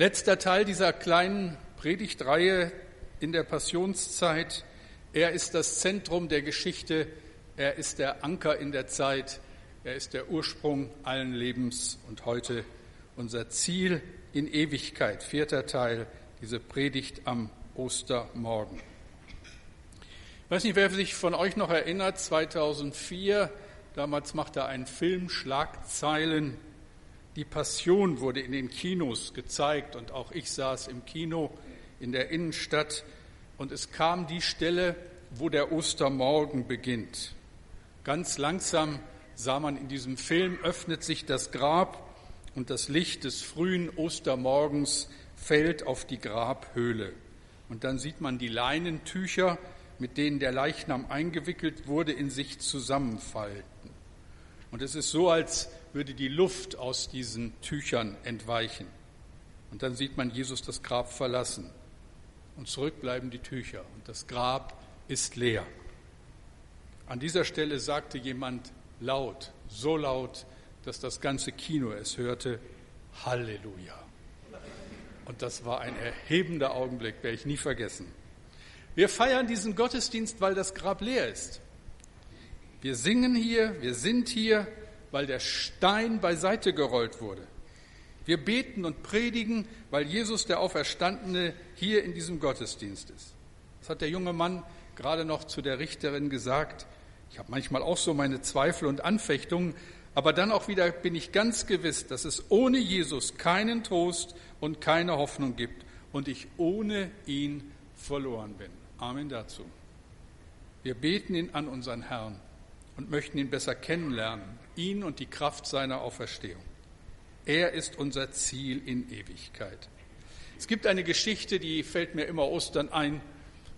Letzter Teil dieser kleinen Predigtreihe in der Passionszeit. Er ist das Zentrum der Geschichte. Er ist der Anker in der Zeit. Er ist der Ursprung allen Lebens und heute unser Ziel in Ewigkeit. Vierter Teil, diese Predigt am Ostermorgen. Ich weiß nicht, wer sich von euch noch erinnert, 2004, damals machte ein Film Schlagzeilen. Die Passion wurde in den Kinos gezeigt und auch ich saß im Kino in der Innenstadt und es kam die Stelle, wo der Ostermorgen beginnt. Ganz langsam sah man in diesem Film, öffnet sich das Grab und das Licht des frühen Ostermorgens fällt auf die Grabhöhle. Und dann sieht man die Leinentücher, mit denen der Leichnam eingewickelt wurde, in sich zusammenfalten. Und es ist so, als würde die Luft aus diesen Tüchern entweichen. Und dann sieht man Jesus das Grab verlassen. Und zurück bleiben die Tücher. Und das Grab ist leer. An dieser Stelle sagte jemand laut, so laut, dass das ganze Kino es hörte, Halleluja. Und das war ein erhebender Augenblick, werde ich nie vergessen. Wir feiern diesen Gottesdienst, weil das Grab leer ist. Wir singen hier, wir sind hier, weil der Stein beiseite gerollt wurde. Wir beten und predigen, weil Jesus der Auferstandene hier in diesem Gottesdienst ist. Das hat der junge Mann gerade noch zu der Richterin gesagt. Ich habe manchmal auch so meine Zweifel und Anfechtungen, aber dann auch wieder bin ich ganz gewiss, dass es ohne Jesus keinen Trost und keine Hoffnung gibt und ich ohne ihn verloren bin. Amen dazu. Wir beten ihn an unseren Herrn und möchten ihn besser kennenlernen, ihn und die Kraft seiner Auferstehung. Er ist unser Ziel in Ewigkeit. Es gibt eine Geschichte, die fällt mir immer Ostern ein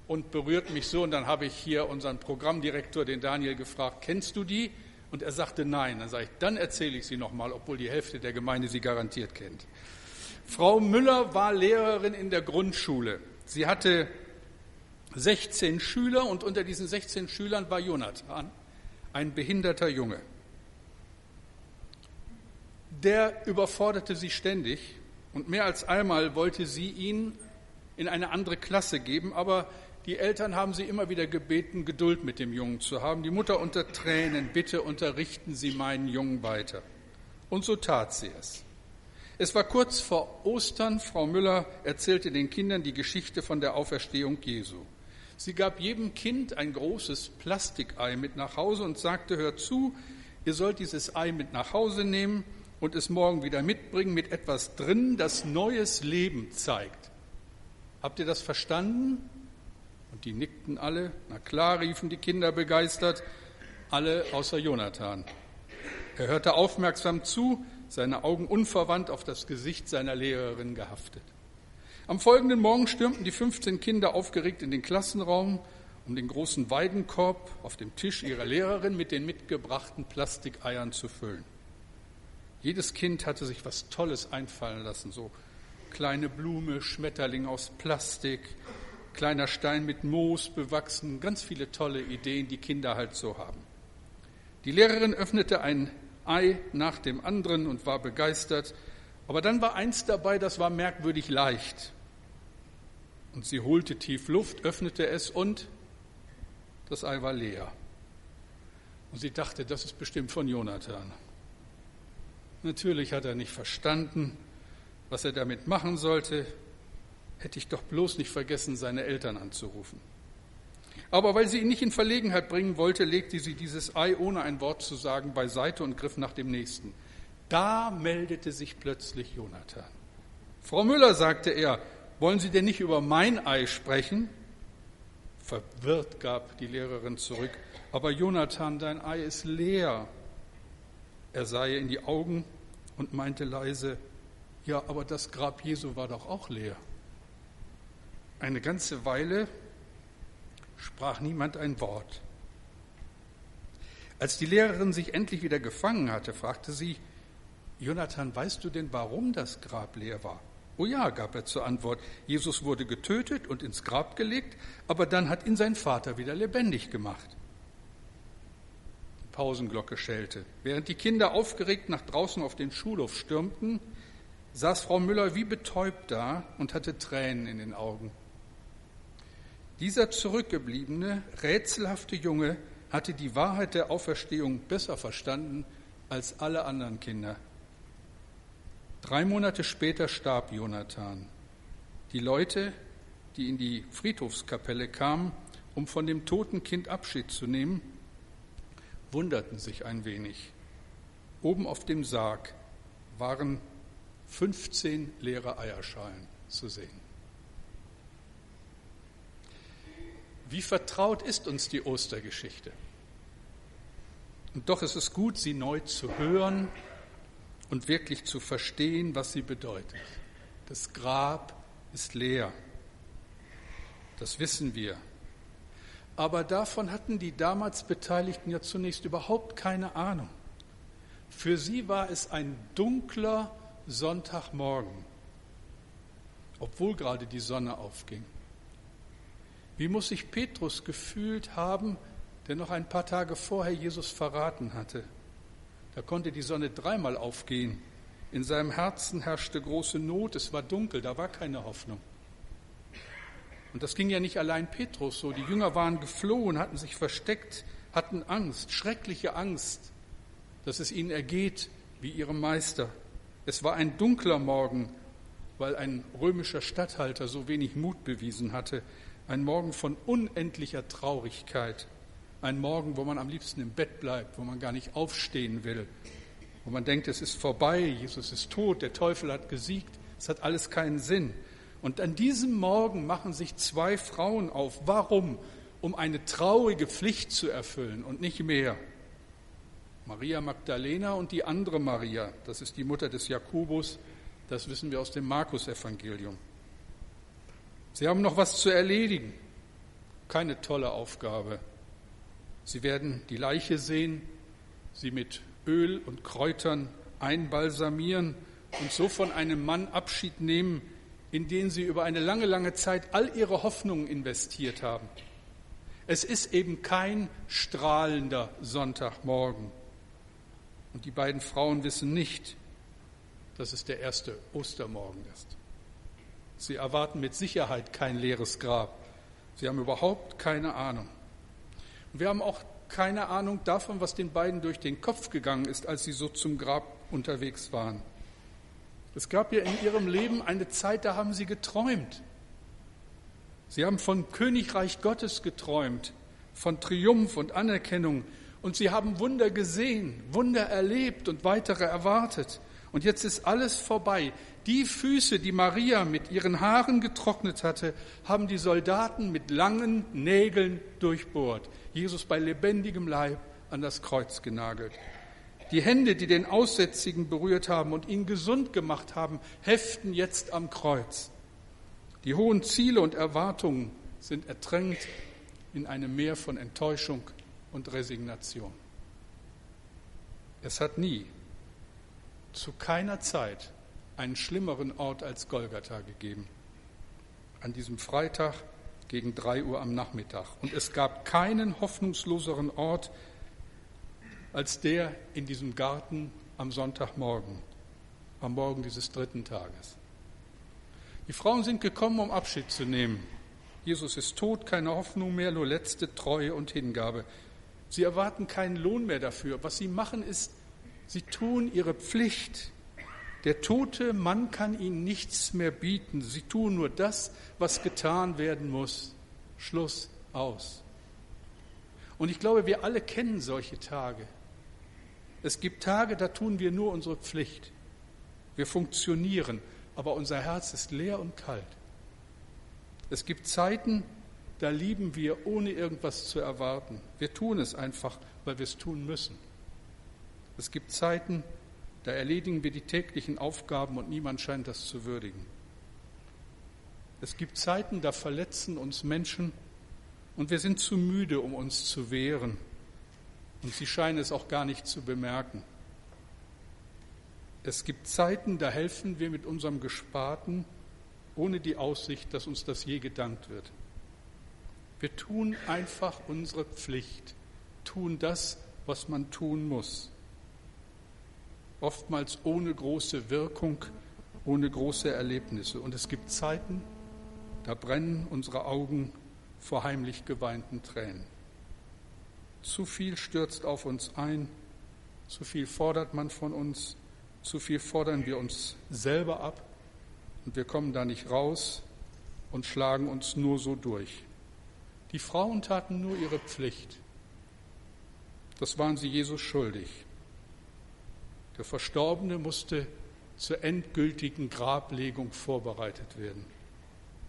und berührt mich so. Und dann habe ich hier unseren Programmdirektor, den Daniel, gefragt, kennst du die? Und er sagte nein. Dann sage ich, dann erzähle ich sie nochmal, obwohl die Hälfte der Gemeinde sie garantiert kennt. Frau Müller war Lehrerin in der Grundschule. Sie hatte 16 Schüler und unter diesen 16 Schülern war Jonathan, ein behinderter Junge. Der überforderte sie ständig und mehr als einmal wollte sie ihn in eine andere Klasse geben, aber die Eltern haben sie immer wieder gebeten, Geduld mit dem Jungen zu haben. Die Mutter unter Tränen, bitte unterrichten Sie meinen Jungen weiter. Und so tat sie es. Es war kurz vor Ostern. Frau Müller erzählte den Kindern die Geschichte von der Auferstehung Jesu. Sie gab jedem Kind ein großes Plastikei mit nach Hause und sagte, hört zu, ihr sollt dieses Ei mit nach Hause nehmen und es morgen wieder mitbringen mit etwas drin, das neues Leben zeigt. Habt ihr das verstanden? Und die nickten alle. Na klar, riefen die Kinder begeistert, alle außer Jonathan. Er hörte aufmerksam zu, seine Augen unverwandt auf das Gesicht seiner Lehrerin gehaftet. Am folgenden Morgen stürmten die 15 Kinder aufgeregt in den Klassenraum, um den großen Weidenkorb auf dem Tisch ihrer Lehrerin mit den mitgebrachten Plastikeiern zu füllen. Jedes Kind hatte sich was Tolles einfallen lassen, so kleine Blume, Schmetterling aus Plastik, kleiner Stein mit Moos bewachsen, ganz viele tolle Ideen, die Kinder halt so haben. Die Lehrerin öffnete ein Ei nach dem anderen und war begeistert, aber dann war eins dabei, das war merkwürdig leicht. Und sie holte tief Luft, öffnete es und das Ei war leer. Und sie dachte, das ist bestimmt von Jonathan. Natürlich hat er nicht verstanden, was er damit machen sollte hätte ich doch bloß nicht vergessen, seine Eltern anzurufen. Aber weil sie ihn nicht in Verlegenheit bringen wollte, legte sie dieses Ei, ohne ein Wort zu sagen, beiseite und griff nach dem nächsten. Da meldete sich plötzlich Jonathan. Frau Müller, sagte er, wollen Sie denn nicht über mein Ei sprechen? Verwirrt gab die Lehrerin zurück, aber Jonathan, dein Ei ist leer. Er sah ihr in die Augen und meinte leise, ja, aber das Grab Jesu war doch auch leer. Eine ganze Weile sprach niemand ein Wort. Als die Lehrerin sich endlich wieder gefangen hatte, fragte sie, Jonathan, weißt du denn, warum das Grab leer war? Oh ja, gab er zur Antwort, Jesus wurde getötet und ins Grab gelegt, aber dann hat ihn sein Vater wieder lebendig gemacht. Die Pausenglocke schellte. Während die Kinder aufgeregt nach draußen auf den Schulhof stürmten, saß Frau Müller wie betäubt da und hatte Tränen in den Augen. Dieser zurückgebliebene, rätselhafte Junge hatte die Wahrheit der Auferstehung besser verstanden als alle anderen Kinder. Drei Monate später starb Jonathan. Die Leute, die in die Friedhofskapelle kamen, um von dem toten Kind Abschied zu nehmen, wunderten sich ein wenig. Oben auf dem Sarg waren 15 leere Eierschalen zu sehen. Wie vertraut ist uns die Ostergeschichte? Und doch ist es gut, sie neu zu hören und wirklich zu verstehen, was sie bedeutet. Das Grab ist leer. Das wissen wir. Aber davon hatten die damals Beteiligten ja zunächst überhaupt keine Ahnung. Für sie war es ein dunkler Sonntagmorgen, obwohl gerade die Sonne aufging. Wie muss sich Petrus gefühlt haben, der noch ein paar Tage vorher Jesus verraten hatte? Da konnte die Sonne dreimal aufgehen. In seinem Herzen herrschte große Not, es war dunkel, da war keine Hoffnung. Und das ging ja nicht allein Petrus so. Die Jünger waren geflohen, hatten sich versteckt, hatten Angst, schreckliche Angst, dass es ihnen ergeht wie ihrem Meister. Es war ein dunkler Morgen, weil ein römischer Statthalter so wenig Mut bewiesen hatte. Ein Morgen von unendlicher Traurigkeit. Ein Morgen, wo man am liebsten im Bett bleibt, wo man gar nicht aufstehen will, wo man denkt, es ist vorbei, Jesus ist tot, der Teufel hat gesiegt, es hat alles keinen Sinn. Und an diesem Morgen machen sich zwei Frauen auf. Warum? Um eine traurige Pflicht zu erfüllen und nicht mehr. Maria Magdalena und die andere Maria, das ist die Mutter des Jakobus, das wissen wir aus dem Markus-Evangelium. Sie haben noch was zu erledigen. Keine tolle Aufgabe. Sie werden die Leiche sehen, sie mit Öl und Kräutern einbalsamieren und so von einem Mann Abschied nehmen, in den sie über eine lange, lange Zeit all ihre Hoffnungen investiert haben. Es ist eben kein strahlender Sonntagmorgen. Und die beiden Frauen wissen nicht, dass es der erste Ostermorgen ist. Sie erwarten mit Sicherheit kein leeres Grab. Sie haben überhaupt keine Ahnung. Wir haben auch keine Ahnung davon, was den beiden durch den Kopf gegangen ist, als sie so zum Grab unterwegs waren. Es gab ja in ihrem Leben eine Zeit, da haben sie geträumt. Sie haben von Königreich Gottes geträumt, von Triumph und Anerkennung. Und sie haben Wunder gesehen, Wunder erlebt und weitere erwartet. Und jetzt ist alles vorbei. Die Füße, die Maria mit ihren Haaren getrocknet hatte, haben die Soldaten mit langen Nägeln durchbohrt. Jesus bei lebendigem Leib an das Kreuz genagelt. Die Hände, die den Aussätzigen berührt haben und ihn gesund gemacht haben, heften jetzt am Kreuz. Die hohen Ziele und Erwartungen sind ertränkt in einem Meer von Enttäuschung und Resignation. Es hat nie, zu keiner Zeit, einen schlimmeren Ort als Golgatha gegeben. An diesem Freitag gegen drei Uhr am Nachmittag. Und es gab keinen hoffnungsloseren Ort als der in diesem Garten am Sonntagmorgen, am Morgen dieses dritten Tages. Die Frauen sind gekommen, um Abschied zu nehmen. Jesus ist tot, keine Hoffnung mehr, nur letzte Treue und Hingabe. Sie erwarten keinen Lohn mehr dafür. Was sie machen ist, sie tun ihre Pflicht. Der tote Mann kann ihnen nichts mehr bieten. Sie tun nur das, was getan werden muss. Schluss aus. Und ich glaube, wir alle kennen solche Tage. Es gibt Tage, da tun wir nur unsere Pflicht. Wir funktionieren, aber unser Herz ist leer und kalt. Es gibt Zeiten, da lieben wir, ohne irgendwas zu erwarten. Wir tun es einfach, weil wir es tun müssen. Es gibt Zeiten, da erledigen wir die täglichen Aufgaben und niemand scheint das zu würdigen. Es gibt Zeiten, da verletzen uns Menschen und wir sind zu müde, um uns zu wehren. Und sie scheinen es auch gar nicht zu bemerken. Es gibt Zeiten, da helfen wir mit unserem Gesparten, ohne die Aussicht, dass uns das je gedankt wird. Wir tun einfach unsere Pflicht, tun das, was man tun muss. Oftmals ohne große Wirkung ohne große Erlebnisse. Und es gibt Zeiten, da brennen unsere Augen vor heimlich geweinten Tränen. Zu viel stürzt auf uns ein, zu viel fordert man von uns, zu viel fordern wir uns selber ab und wir kommen da nicht raus und schlagen uns nur so durch. Die Frauen taten nur ihre Pflicht. Das waren sie Jesus schuldig. Der Verstorbene musste zur endgültigen Grablegung vorbereitet werden.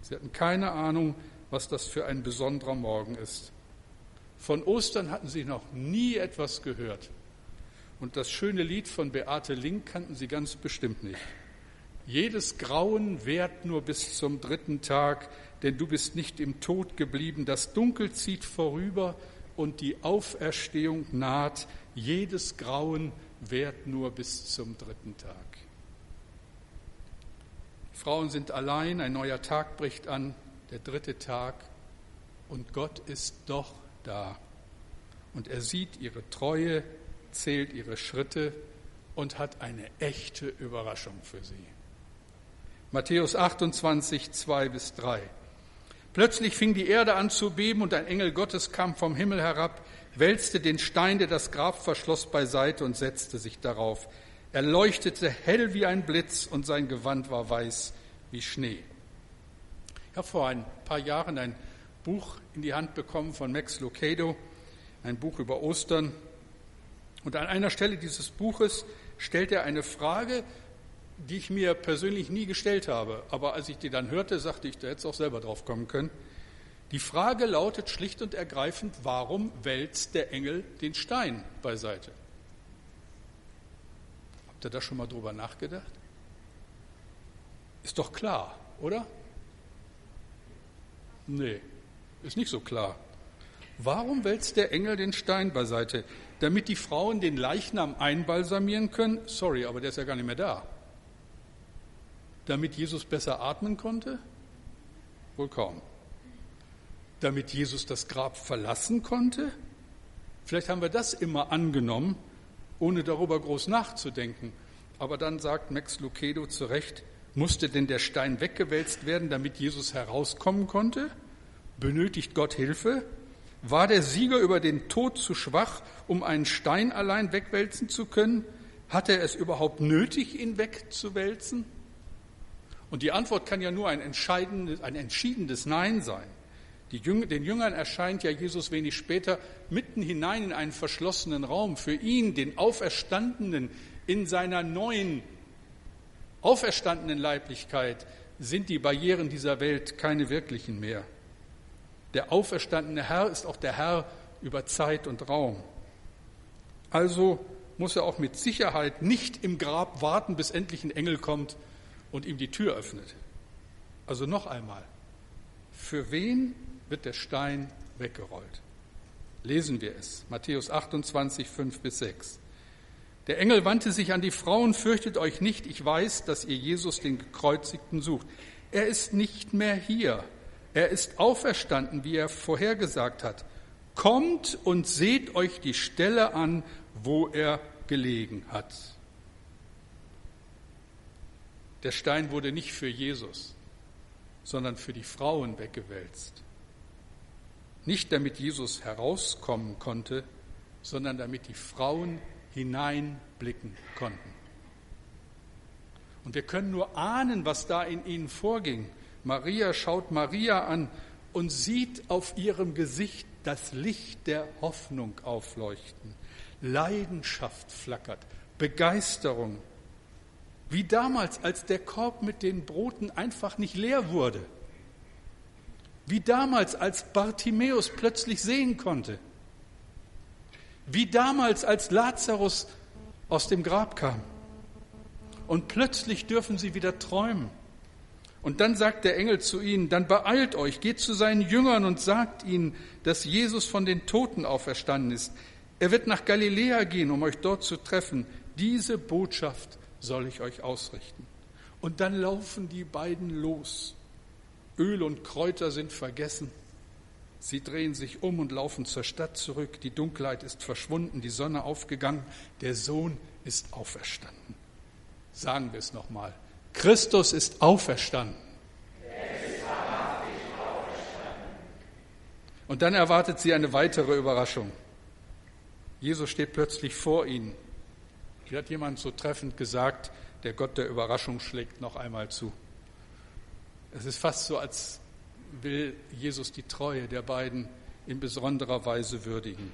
Sie hatten keine Ahnung, was das für ein besonderer Morgen ist. Von Ostern hatten sie noch nie etwas gehört. Und das schöne Lied von Beate Link kannten sie ganz bestimmt nicht. Jedes Grauen währt nur bis zum dritten Tag, denn du bist nicht im Tod geblieben. Das Dunkel zieht vorüber und die Auferstehung naht. Jedes Grauen währt nur bis zum dritten Tag. Frauen sind allein, ein neuer Tag bricht an, der dritte Tag, und Gott ist doch da. Und er sieht ihre Treue, zählt ihre Schritte und hat eine echte Überraschung für sie. Matthäus 28, 2 bis 3. Plötzlich fing die Erde an zu beben und ein Engel Gottes kam vom Himmel herab, wälzte den Stein, der das Grab verschloss, beiseite und setzte sich darauf. Er leuchtete hell wie ein Blitz und sein Gewand war weiß wie Schnee. Ich habe vor ein paar Jahren ein Buch in die Hand bekommen von Max Lucado, ein Buch über Ostern. Und an einer Stelle dieses Buches stellt er eine Frage, die ich mir persönlich nie gestellt habe. Aber als ich die dann hörte, sagte ich, da hätte es auch selber drauf kommen können. Die Frage lautet schlicht und ergreifend, warum wälzt der Engel den Stein beiseite? Habt ihr da schon mal drüber nachgedacht? Ist doch klar, oder? Nee, ist nicht so klar. Warum wälzt der Engel den Stein beiseite? Damit die Frauen den Leichnam einbalsamieren können? Sorry, aber der ist ja gar nicht mehr da damit Jesus besser atmen konnte? Wohl kaum. Damit Jesus das Grab verlassen konnte? Vielleicht haben wir das immer angenommen, ohne darüber groß nachzudenken. Aber dann sagt Max Lucado zu Recht, musste denn der Stein weggewälzt werden, damit Jesus herauskommen konnte? Benötigt Gott Hilfe? War der Sieger über den Tod zu schwach, um einen Stein allein wegwälzen zu können? Hat er es überhaupt nötig, ihn wegzuwälzen? Und die Antwort kann ja nur ein, entscheidendes, ein entschiedenes Nein sein. Jünger, den Jüngern erscheint ja Jesus wenig später mitten hinein in einen verschlossenen Raum. Für ihn, den Auferstandenen, in seiner neuen, auferstandenen Leiblichkeit sind die Barrieren dieser Welt keine wirklichen mehr. Der auferstandene Herr ist auch der Herr über Zeit und Raum. Also muss er auch mit Sicherheit nicht im Grab warten, bis endlich ein Engel kommt und ihm die Tür öffnet. Also noch einmal, für wen wird der Stein weggerollt? Lesen wir es, Matthäus 28, 5 bis 6. Der Engel wandte sich an die Frauen, fürchtet euch nicht, ich weiß, dass ihr Jesus den Gekreuzigten sucht. Er ist nicht mehr hier. Er ist auferstanden, wie er vorhergesagt hat. Kommt und seht euch die Stelle an, wo er gelegen hat. Der Stein wurde nicht für Jesus, sondern für die Frauen weggewälzt. Nicht damit Jesus herauskommen konnte, sondern damit die Frauen hineinblicken konnten. Und wir können nur ahnen, was da in ihnen vorging. Maria schaut Maria an und sieht auf ihrem Gesicht das Licht der Hoffnung aufleuchten. Leidenschaft flackert, Begeisterung, wie damals, als der Korb mit den Broten einfach nicht leer wurde. Wie damals, als Bartimäus plötzlich sehen konnte. Wie damals, als Lazarus aus dem Grab kam. Und plötzlich dürfen sie wieder träumen. Und dann sagt der Engel zu ihnen, dann beeilt euch, geht zu seinen Jüngern und sagt ihnen, dass Jesus von den Toten auferstanden ist. Er wird nach Galiläa gehen, um euch dort zu treffen. Diese Botschaft soll ich euch ausrichten. Und dann laufen die beiden los. Öl und Kräuter sind vergessen. Sie drehen sich um und laufen zur Stadt zurück. Die Dunkelheit ist verschwunden, die Sonne aufgegangen. Der Sohn ist auferstanden. Sagen wir es nochmal. Christus ist auferstanden. Und dann erwartet sie eine weitere Überraschung. Jesus steht plötzlich vor ihnen. Wie hat jemand so treffend gesagt, der Gott der Überraschung schlägt noch einmal zu. Es ist fast so, als will Jesus die Treue der beiden in besonderer Weise würdigen.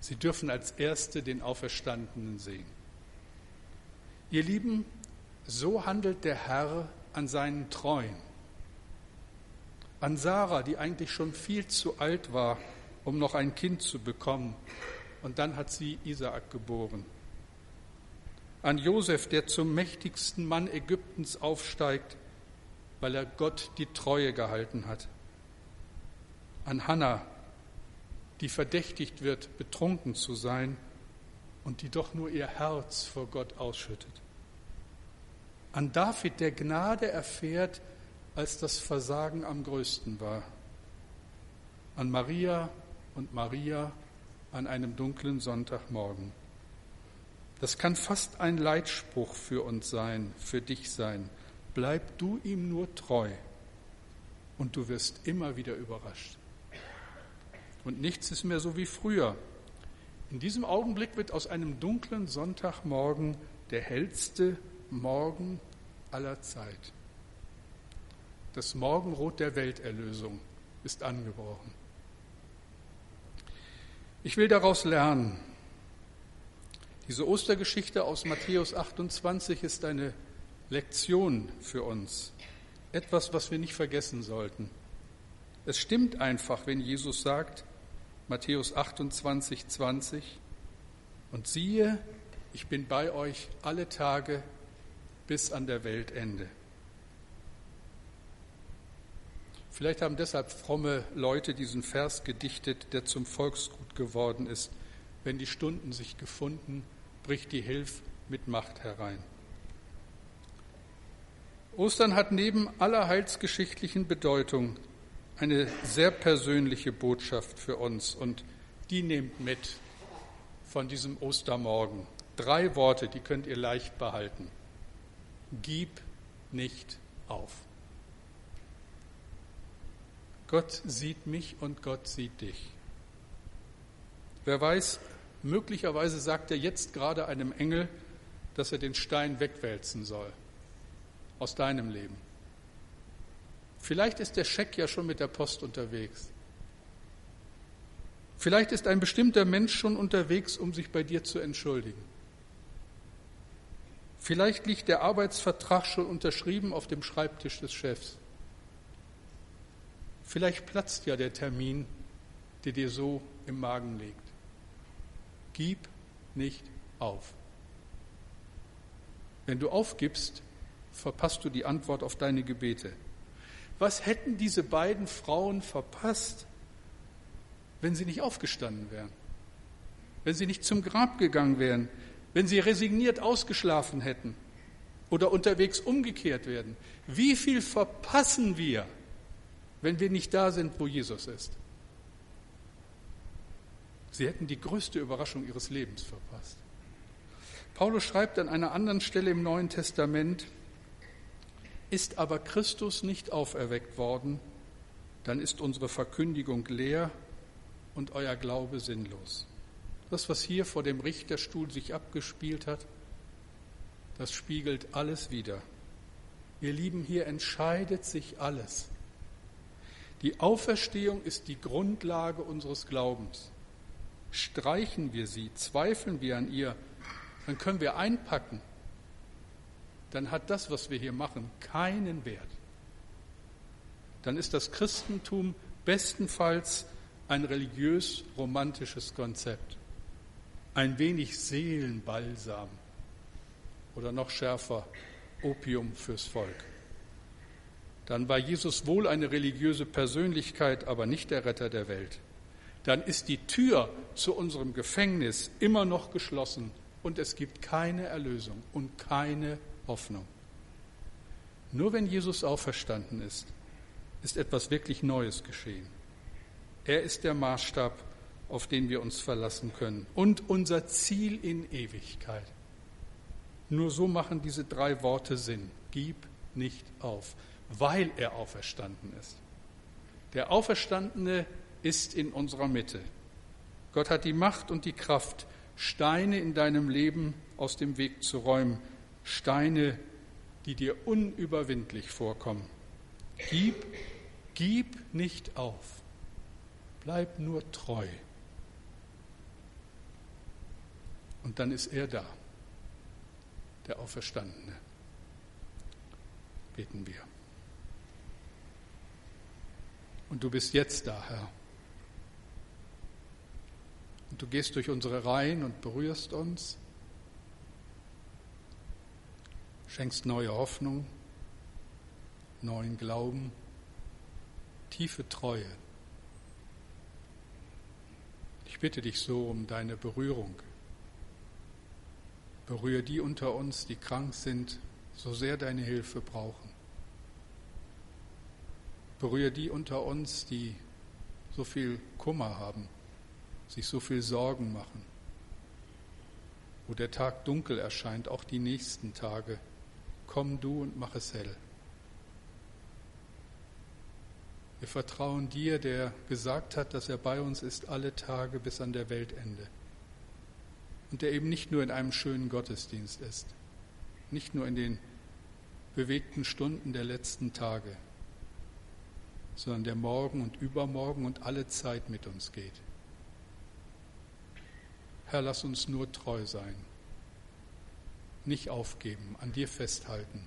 Sie dürfen als Erste den Auferstandenen sehen. Ihr Lieben, so handelt der Herr an seinen Treuen. An Sarah, die eigentlich schon viel zu alt war, um noch ein Kind zu bekommen. Und dann hat sie Isaak geboren. An Josef, der zum mächtigsten Mann Ägyptens aufsteigt, weil er Gott die Treue gehalten hat. An Hannah, die verdächtigt wird, betrunken zu sein und die doch nur ihr Herz vor Gott ausschüttet. An David, der Gnade erfährt, als das Versagen am größten war. An Maria und Maria an einem dunklen Sonntagmorgen. Das kann fast ein Leitspruch für uns sein, für dich sein. Bleib du ihm nur treu und du wirst immer wieder überrascht. Und nichts ist mehr so wie früher. In diesem Augenblick wird aus einem dunklen Sonntagmorgen der hellste Morgen aller Zeit. Das Morgenrot der Welterlösung ist angebrochen. Ich will daraus lernen. Diese Ostergeschichte aus Matthäus 28 ist eine Lektion für uns. Etwas, was wir nicht vergessen sollten. Es stimmt einfach, wenn Jesus sagt, Matthäus 28, 20, und siehe, ich bin bei euch alle Tage bis an der Weltende. Vielleicht haben deshalb fromme Leute diesen Vers gedichtet, der zum Volksgut geworden ist. Wenn die Stunden sich gefunden, bricht die Hilf mit Macht herein. Ostern hat neben aller heilsgeschichtlichen Bedeutung eine sehr persönliche Botschaft für uns und die nehmt mit von diesem Ostermorgen. Drei Worte, die könnt ihr leicht behalten. Gib nicht auf. Gott sieht mich und Gott sieht dich. Wer weiß, möglicherweise sagt er jetzt gerade einem Engel, dass er den Stein wegwälzen soll aus deinem Leben. Vielleicht ist der Scheck ja schon mit der Post unterwegs. Vielleicht ist ein bestimmter Mensch schon unterwegs, um sich bei dir zu entschuldigen. Vielleicht liegt der Arbeitsvertrag schon unterschrieben auf dem Schreibtisch des Chefs. Vielleicht platzt ja der Termin, der dir so im Magen liegt. Gib nicht auf. Wenn du aufgibst, verpasst du die Antwort auf deine Gebete. Was hätten diese beiden Frauen verpasst, wenn sie nicht aufgestanden wären? Wenn sie nicht zum Grab gegangen wären? Wenn sie resigniert ausgeschlafen hätten? Oder unterwegs umgekehrt werden? Wie viel verpassen wir, wenn wir nicht da sind, wo Jesus ist? Sie hätten die größte Überraschung ihres Lebens verpasst. Paulus schreibt an einer anderen Stelle im Neuen Testament, ist aber Christus nicht auferweckt worden, dann ist unsere Verkündigung leer und euer Glaube sinnlos. Das, was hier vor dem Richterstuhl sich abgespielt hat, das spiegelt alles wider. Ihr Lieben, hier entscheidet sich alles. Die Auferstehung ist die Grundlage unseres Glaubens. Streichen wir sie, zweifeln wir an ihr, dann können wir einpacken dann hat das, was wir hier machen, keinen Wert. Dann ist das Christentum bestenfalls ein religiös-romantisches Konzept, ein wenig Seelenbalsam oder noch schärfer Opium fürs Volk. Dann war Jesus wohl eine religiöse Persönlichkeit, aber nicht der Retter der Welt. Dann ist die Tür zu unserem Gefängnis immer noch geschlossen und es gibt keine Erlösung und keine Hoffnung. Nur wenn Jesus auferstanden ist, ist etwas wirklich Neues geschehen. Er ist der Maßstab, auf den wir uns verlassen können und unser Ziel in Ewigkeit. Nur so machen diese drei Worte Sinn. Gib nicht auf, weil er auferstanden ist. Der Auferstandene ist in unserer Mitte. Gott hat die Macht und die Kraft, Steine in deinem Leben aus dem Weg zu räumen, Steine, die dir unüberwindlich vorkommen. Gib, gib nicht auf, bleib nur treu. Und dann ist er da, der Auferstandene. Beten wir. Und du bist jetzt da, Herr. Und du gehst durch unsere Reihen und berührst uns, schenkst neue Hoffnung, neuen Glauben, tiefe Treue. Ich bitte dich so um deine Berührung. Berühre die unter uns, die krank sind, so sehr deine Hilfe brauchen. Berühre die unter uns, die so viel Kummer haben, sich so viel Sorgen machen, wo der Tag dunkel erscheint, auch die nächsten Tage. Komm du und mach es hell. Wir vertrauen dir, der gesagt hat, dass er bei uns ist alle Tage bis an der Weltende und der eben nicht nur in einem schönen Gottesdienst ist, nicht nur in den bewegten Stunden der letzten Tage, sondern der morgen und übermorgen und alle Zeit mit uns geht. Herr, lass uns nur treu sein, nicht aufgeben, an dir festhalten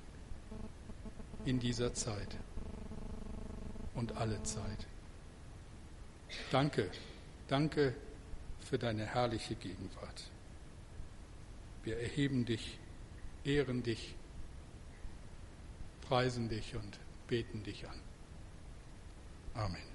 in dieser Zeit und alle Zeit. Danke, danke für deine herrliche Gegenwart. Wir erheben dich, ehren dich, preisen dich und beten dich an. Amen.